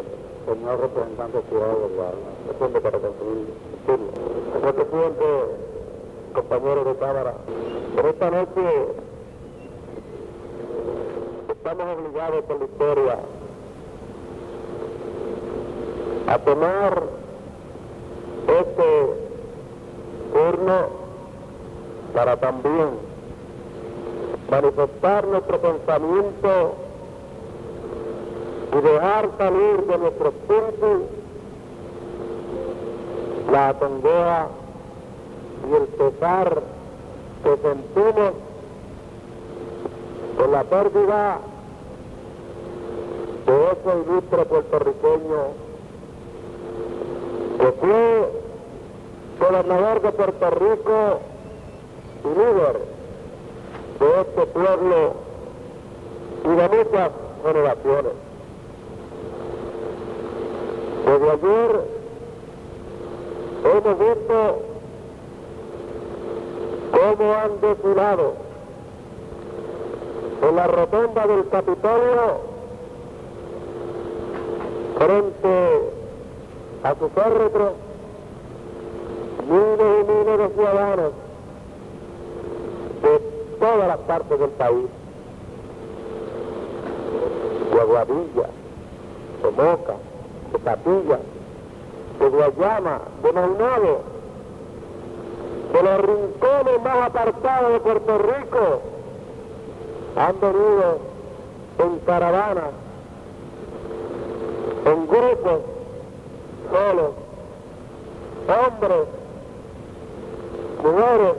eso, señor representante ciudad de Guadalajara, para concluir. Señor presidente, compañeros de Cámara, en esta noche estamos obligados por la historia a tomar este turno para también manifestar nuestro pensamiento y dejar salir de nuestro espíritu la atongoa y el pesar que sentimos por la pérdida de ese ilustre puertorriqueño que fue gobernador de Puerto Rico y líder de este pueblo y de muchas generaciones. Desde ayer hemos visto cómo han desfilado en la rotonda del Capitolio frente a sus árbitros miles y miles de ciudadanos de todas las partes del país, de Aguadilla, de Capilla, de Guayama, de Maunabo, de los rincones más apartados de Puerto Rico, han venido en caravanas, en grupos, solos, hombres, mujeres,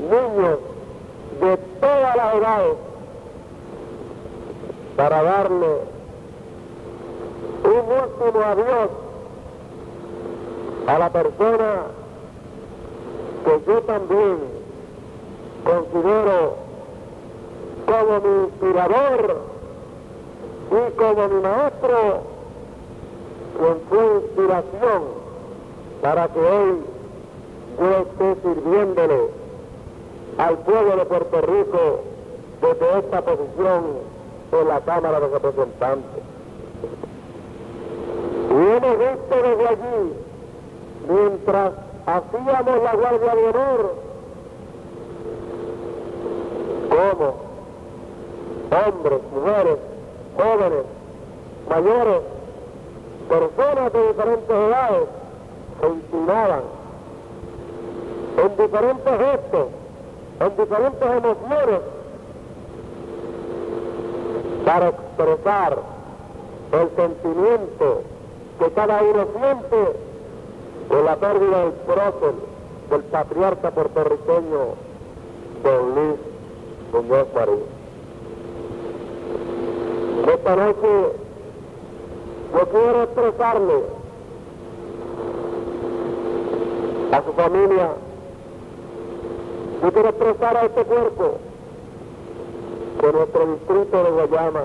niños de todas las edades para darle un último adiós a la persona que yo también considero como mi inspirador y como mi maestro, con su inspiración para que hoy yo esté sirviéndole al pueblo de Puerto Rico desde esta posición en la Cámara de Representantes. Hemos visto desde allí, mientras hacíamos la Guardia de Honor, cómo hombres, mujeres, jóvenes, mayores, personas de diferentes edades se inclinaban en diferentes gestos, en diferentes emociones, para expresar el sentimiento que cada uno siente por la pérdida del prócer del patriarca puertorriqueño don Luis Muñoz Marín. Esta noche yo quiero expresarle a su familia yo quiero expresar a este cuerpo de nuestro distrito de Guayama,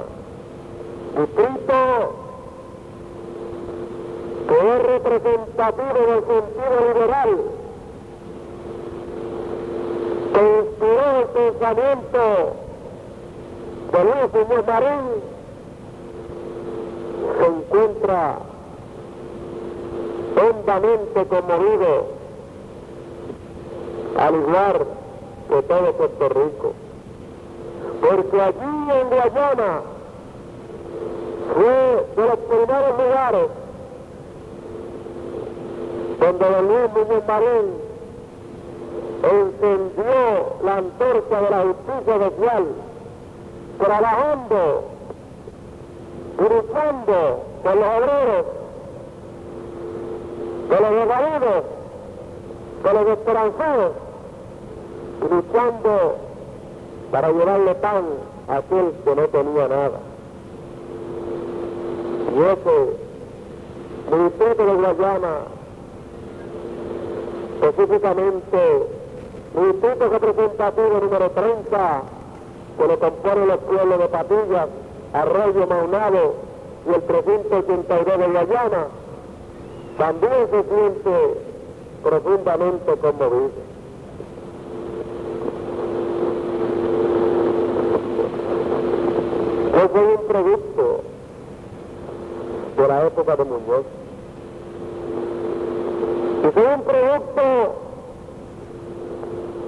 que es representativo del sentido liberal, que inspiró el pensamiento de Luis Muñoz Marín, se encuentra hondamente conmovido al igual de todo Puerto Rico. Porque allí en Guayana fue de los primeros lugares donde don Luis Muñoz Marín encendió la antorcha de la justicia social, trabajando luchando por los obreros, de los desvalidos, de los esperanzados, luchando para llevarle pan a aquel que no tenía nada. Y ese municipio de Guayama, específicamente municipio representativo número 30, que lo componen los pueblos de Patillas, Arroyo Maunado y el 382 de Guayama, también se siente profundamente conmovido. Yo soy un producto de la época de Muñoz. Y fue un producto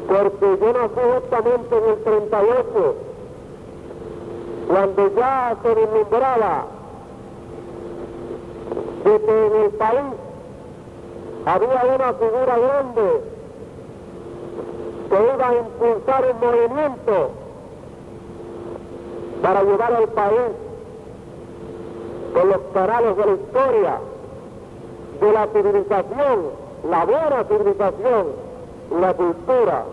porque yo nací justamente en el 38, cuando ya se vislumbraba de que en el país había una figura grande que iba a impulsar un movimiento para llevar al país con los canales de la historia, de la civilización, la buena civilización, la cultura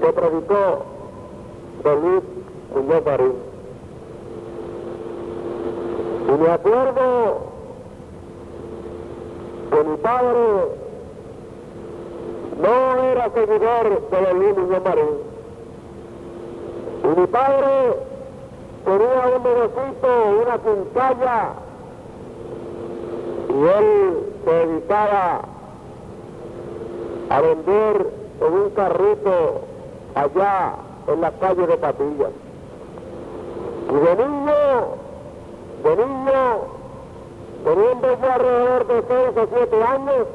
que predicó Don Luis Muñoz Marín. Y me acuerdo que mi padre no era seguidor de Don Luis Muñoz Marín. Y mi padre tenía un negocito, una quincalla, y él se dedicaba a vender en un carrito allá en la calle de Patillas. Y de niño, de niño, teniendo ya alrededor de 6 o 7 años,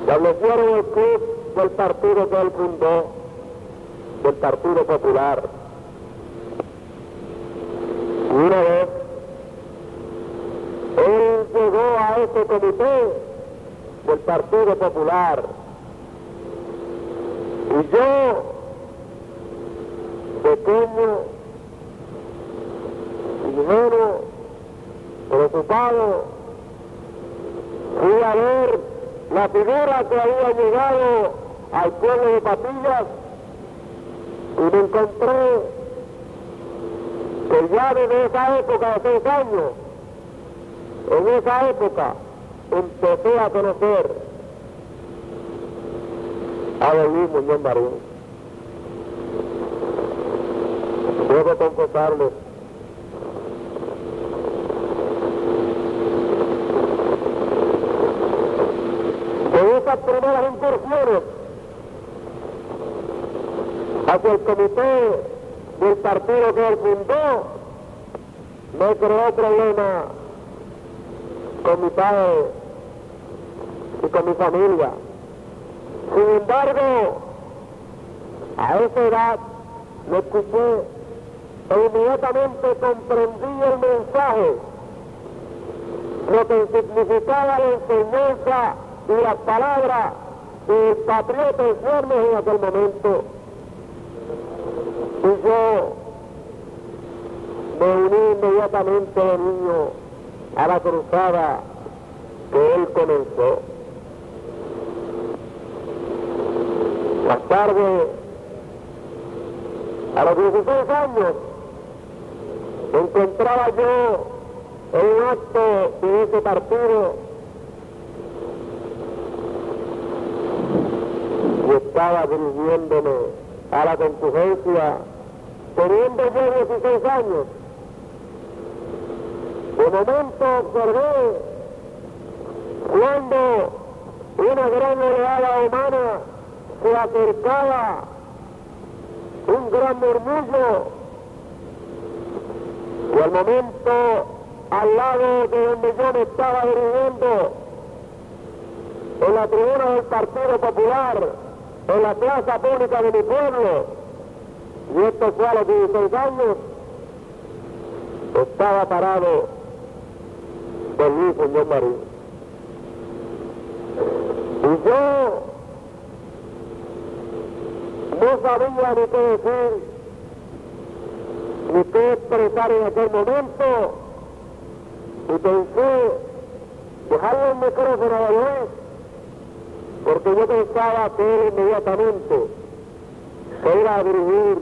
establecieron el club del partido que él fundó, del Partido Popular. Y una vez, él ese comité del Partido Popular. Y yo, pequeño, ingenuo, preocupado, fui a ver la figura que había llegado al pueblo de Patillas y me encontré que ya desde esa época de seis años, en esa época, empecé a conocer a Luis Muñoz Marín. Debo confesarles de esas primeras incursiones hacia el comité del partido que él fundó, me creó problema con mi padre y con mi familia. Sin embargo, a esa edad lo escuché e inmediatamente comprendí el mensaje, lo que significaba la enseñanza y las palabras del patriota enfermo en aquel momento. Y yo me uní inmediatamente de niño a la cruzada que él comenzó. Más tarde, a los 16 años, encontraba yo en un acto de ese partido y estaba dirigiéndome a la concurrencia teniendo yo 16 años. De momento observé cuando una gran oleada humana se acercaba un gran murmullo y al momento al lado de donde yo me estaba dirigiendo en la tribuna del Partido Popular en la plaza pública de mi pueblo y esto fue a los 16 años estaba parado Muñoz Marín y yo no sabía ni qué decir, ni qué expresar en aquel momento, y pensé dejarle el micrófono a Luis, porque yo pensaba que inmediatamente se iba a dirigir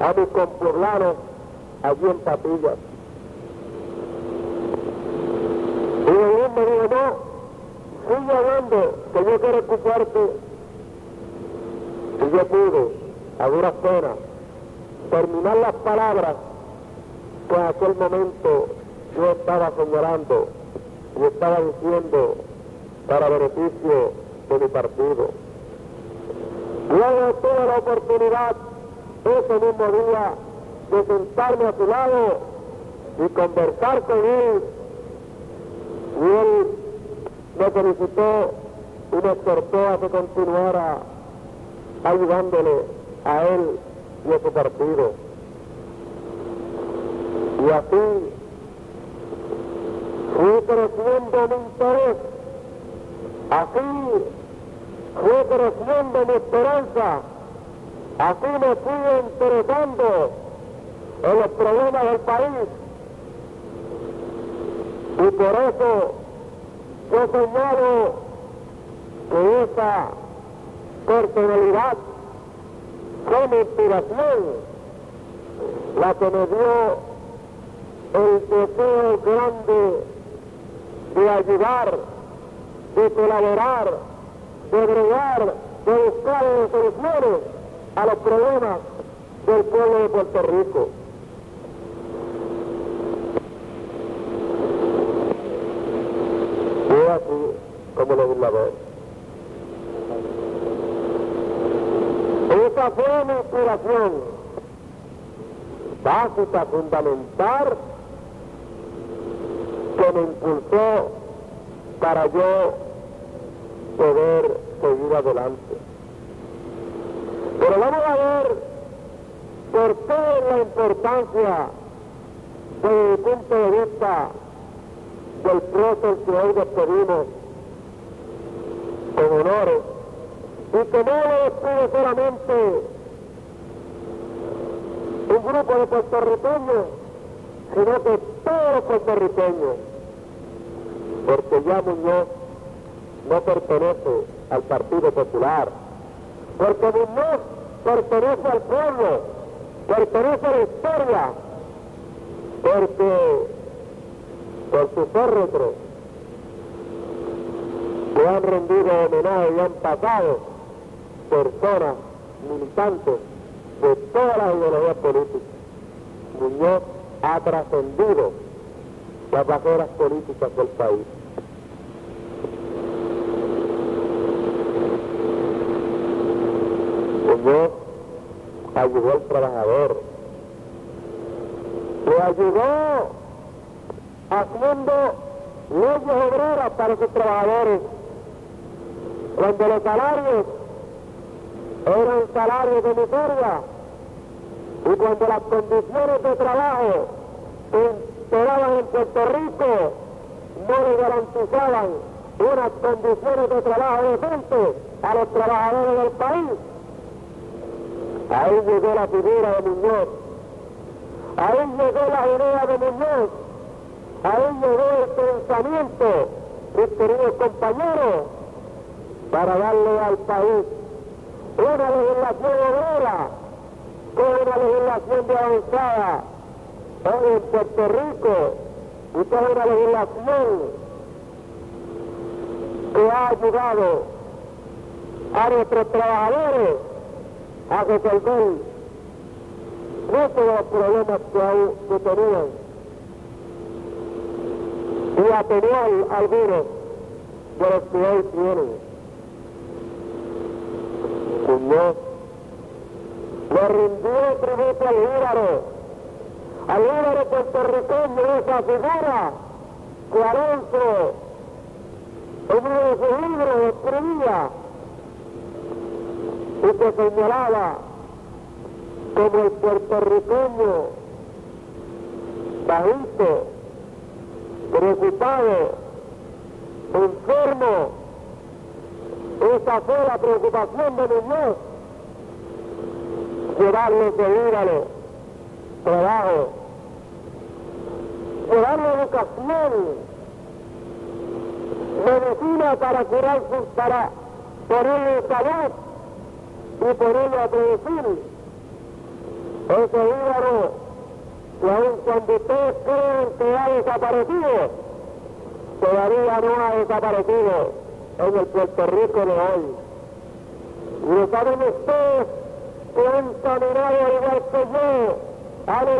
a mis compurlanos allí en Patillas. Y Luis me dijo, no, sigue hablando, que escucharte y yo pude, a duras penas, terminar las palabras que en aquel momento yo estaba señalando y estaba diciendo para beneficio de mi partido. Luego tuve la oportunidad ese mismo día de sentarme a su lado y conversar con él. Y él me felicitó y me exhortó a que continuara ayudándole a él y a su partido. Y así fui creciendo mi interés, así fue creciendo mi esperanza, así me fui interesando en los problemas del país. Y por eso yo señalo que esa personalidad fue inspiración, la que me dio el deseo grande de ayudar, de colaborar, de bregar, de buscar soluciones a los problemas del pueblo de Puerto Rico. Yo así como legislador. Esa fue mi inspiración básica, fundamental, que me impulsó para yo poder seguir adelante. Pero vamos a ver por qué la importancia desde el punto de vista del proceso que hoy despedimos con honores y que no lo despide solamente. Un grupo de puertorriqueños, sino que todos los puertorriqueños, porque ya Muñoz no pertenece al Partido Popular, porque Muñoz pertenece al pueblo, pertenece a la historia, porque por su férretro le han rendido homenaje y han pasado personas militantes de todas las ideologías políticas. Muñoz ha trascendido las barreras políticas del país. Muñoz ayudó al trabajador, le ayudó haciendo leyes obreras para sus trabajadores, cuando los salarios eran salarios de miseria y cuando las condiciones de trabajo que imperaban en Puerto Rico no le garantizaban unas condiciones de trabajo decentes a los trabajadores del país. Ahí llegó la figura de Muñoz. Ahí llegó la idea de Muñoz. Ahí llegó el pensamiento, mis queridos compañeros, para darle al país una legislación obrera, con una legislación de avanzada. En Puerto Rico, y toda una legislación que ha ayudado a nuestros trabajadores a resolver muchos de los problemas que, aún, que tenían. Y atenuar algunos de los que hoy tienen. Muñoz le rindió tributo al Líbaro, al Líbaro puertorriqueño, esa figura que Alonso en uno de sus libros escribía y que señalaba como el puertorriqueño bajito, preocupado, enfermo. Esa fue la preocupación de Muñoz. Llevarle seguíralo, trabajo, llevarle educación, medicina para curar sus, para ponerle salud y ponerlo a producir. Ese hígado, que aun cuando ustedes creen que ha desaparecido, todavía no ha desaparecido en el Puerto Rico de hoy. Lo saben ustedes que han caminado al igual que yo, a lo,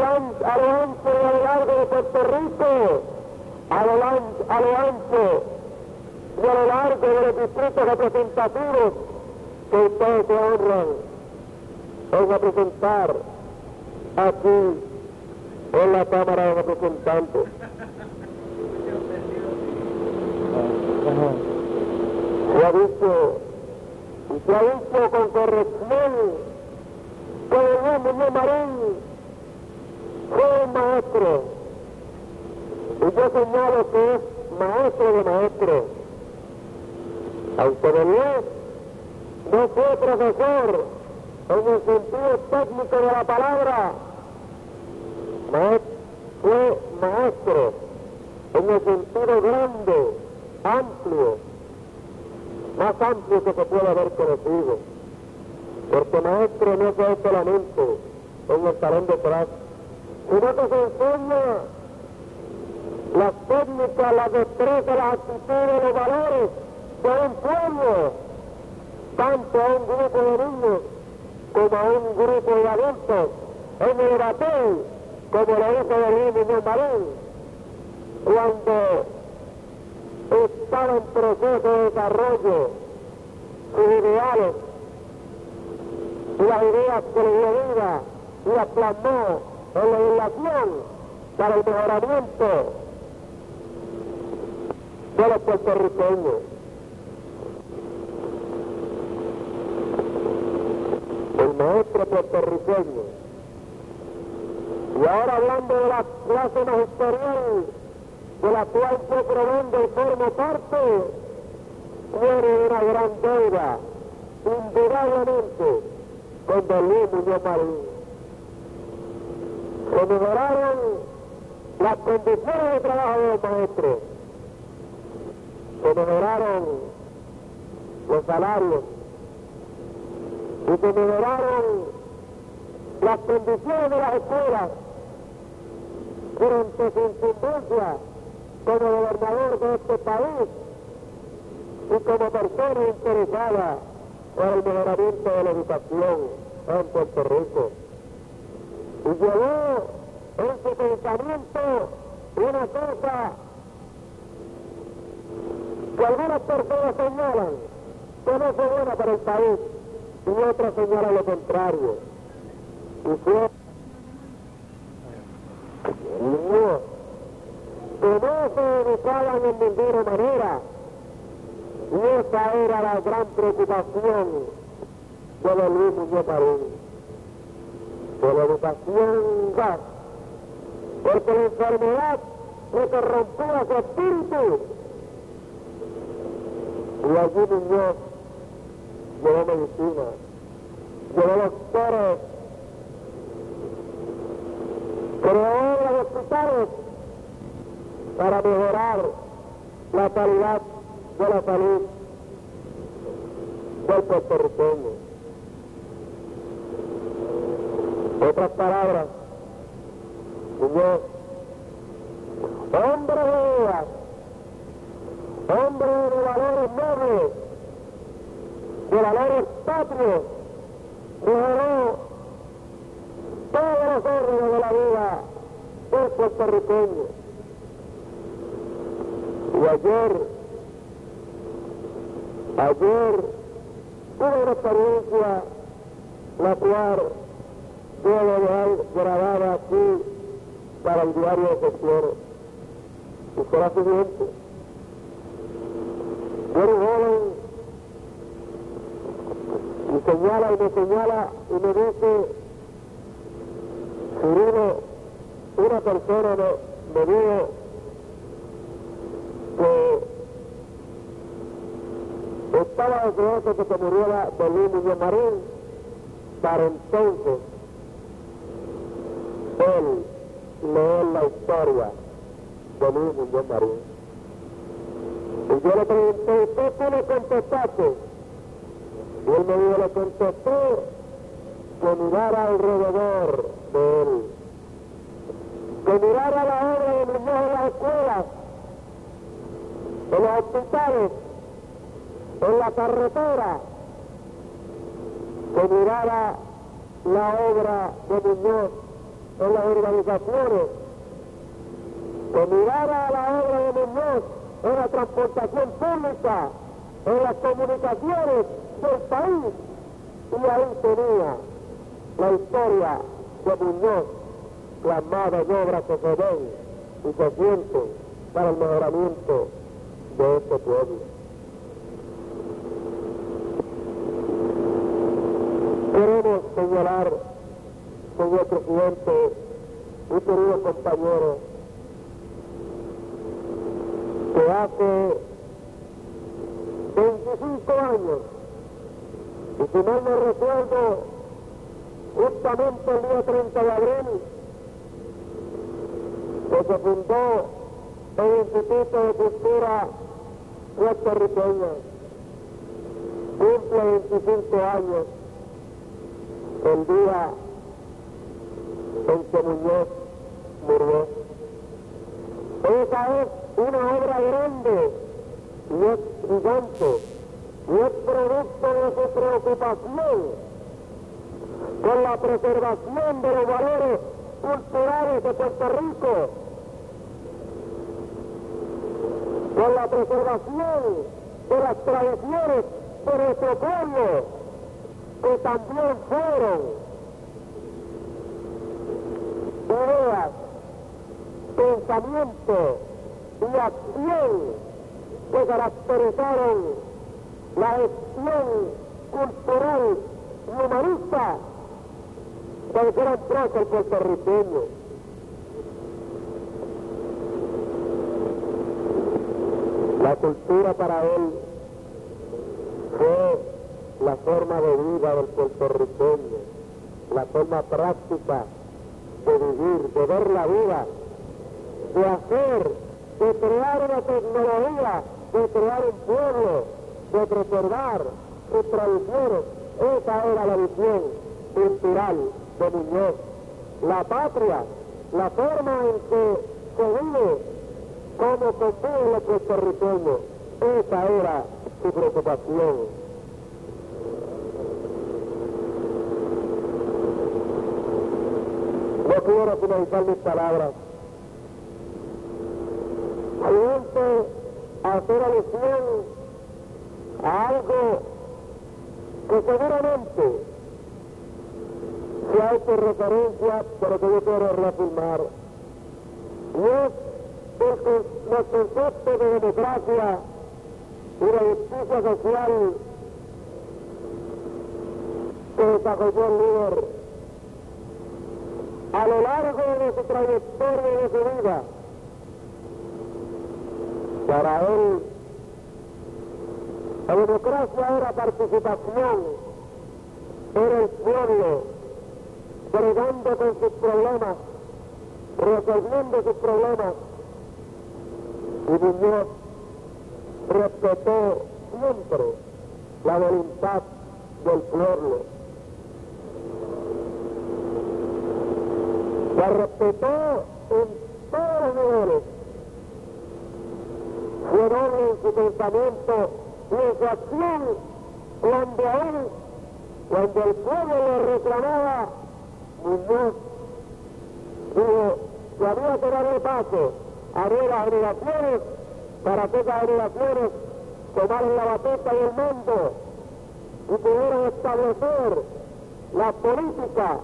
a lo ancho y a lo largo de Puerto Rico, a lo, a lo ancho y a lo largo de los distritos representativos que ustedes se honran en representar aquí en la Cámara de Representantes. Se ha dicho, y se ha dicho con corrección, que el Muñoz Marín fue un maestro. Y yo señalo que es maestro de maestros. Aunque Belén no fue profesor en el sentido técnico de la palabra, fue maestro en el sentido grande, amplio, más amplio que se puede haber conocido. Porque maestro no es solamente en el salón de clase, sino que se enseña las técnicas, las destrezas, las actitudes, los valores de un pueblo, tanto a un grupo de niños como a un grupo de adultos, en el bateo, como lo hizo Luis Marín, cuando estaba en proceso de desarrollo sus ideales las ideas que le dio vida y las plasmó en la legislación para el mejoramiento de los puertorriqueños. El maestro puertorriqueño. Y ahora hablando de la clase magisterial de la cual yo provengo y formo parte, tiene una gran deuda, indudablemente, con Luis Muñoz Marín. Se mejoraron las condiciones de trabajo de los maestros, se mejoraron los salarios. Y se mejoraron las condiciones de las escuelas. Durante su incumbencia como gobernador de este país y como persona interesada por el mejoramiento de la educación en Puerto Rico. Y llevó en su pensamiento una cosa que algunas personas señalan que no es buena para el país y otras señalan lo contrario. Y fue que no en ninguna manera. Y esa era la gran preocupación de Luis Muñoz Marín. De la educación gas. Porque la enfermedad le corrompía su espíritu. Y allí Muñoz llevó medicina, llevó doctores, creó los hospitales para mejorar la calidad de la salud del puertorriqueño. Otras palabras, Señor, hombre de ideas, hombre de valores nobles, de valores patrios, mejoró todos los órdenes de la vida del puertorriqueño. Y ayer, ayer tuve una experiencia la cual debo dejar grabada aquí para el diario de sesiones. Y fue la siguiente. Yo era un joven y señala y me señala y me dice, Cirilo, una persona me, me dijo que estaba deseoso que se muriera de Luis Muñoz Marín para entonces él leer la historia de Luis Muñoz Marín. Y yo le pregunté, ¿usted qué le contestaste? Y él me dijo, le contesté que mirara alrededor de él, que mirara la obra de Muñoz en las escuelas, en los hospitales, en la carretera, que mirara la obra de Muñoz en las organizaciones, que mirara la obra de Muñoz en la transportación pública, en las comunicaciones del país, y ahí tenía la historia de Muñoz plasmadas en obras que se ven y se sienten para el mejoramiento de este pueblo. Queremos señalar, señor presidente y queridos compañeros, que hace 25 años, y si mal no recuerdo, justamente el día 30 de abril, que se fundó el Instituto de Cultura puertorriqueña, cumple 25 años el día en que Muñoz murió. Esa es una obra grande y es gigante y es producto de su preocupación con la preservación de los valores culturales de Puerto Rico, con la preservación de las tradiciones de nuestro pueblo, que también fueron ideas, pensamiento y acción que caracterizaron la gestión cultural y humanista del gran el puertorriqueño. La cultura para él fue la forma de vida del puertorriqueño, la forma práctica de vivir, de ver la vida, de hacer, de crear una tecnología, de crear un pueblo, de preservar sus tradiciones. Esa era la visión cultural de Muñoz. La patria, la forma en que se vive como convive los puertorriqueños. Esa era su preocupación. No quiero finalizar mis palabras. A hacer alusión a algo que seguramente se ha hecho referencia, pero que yo quiero reafirmar. Los conceptos de democracia y de justicia social que desarrolló el líder a lo largo de su trayectoria y de su vida. Para él, la democracia era participación, era el pueblo, bregando con sus problemas, resolviendo sus problemas. Y Muñoz respetó siempre la voluntad del pueblo. La respetó en todos los niveles. Fue noble en su pensamiento y en su acción cuando aún, cuando el pueblo le reclamaba, Muñoz dijo que había que darle paso a nuevas generaciones para que esas generaciones tomaran la batuta y el mando y pudieran establecer la política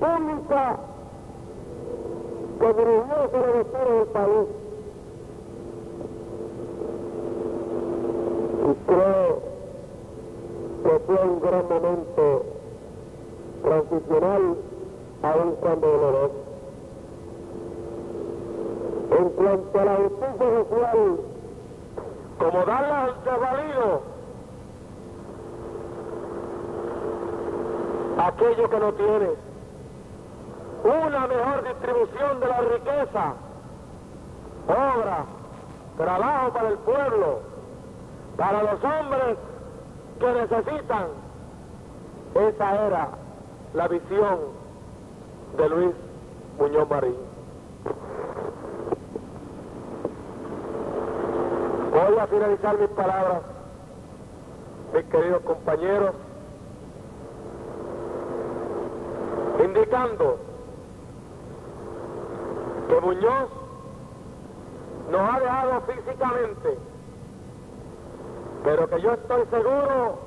pública que dirigiese el destino del país. Y creo que fue un gran momento transicional, aun cuando doloroso. En cuanto a la justicia social, como darla al desvalido, aquello que no tiene, una mejor distribución de la riqueza, obra, trabajo para el pueblo, para los hombres que necesitan. Esa era la visión de Luis Muñoz Marín. Finalizar mis palabras, mis queridos compañeros, indicando que Muñoz nos ha dejado físicamente, pero que yo estoy seguro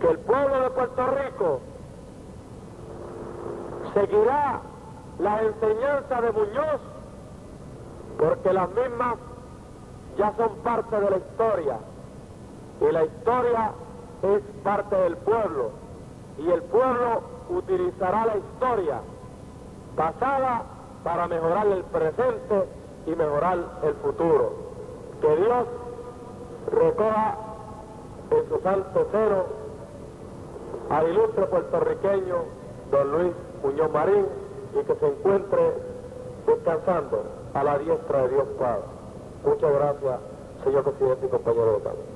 que el pueblo de Puerto Rico seguirá la enseñanza de Muñoz, porque las mismas ya son parte de la historia, y la historia es parte del pueblo, y el pueblo utilizará la historia pasada para mejorar el presente y mejorar el futuro. Que Dios recoja en su santo cero al ilustre puertorriqueño don Luis Muñoz Marín y que se encuentre descansando a la diestra de Dios Padre. Muchas gracias, señor presidente y compañero de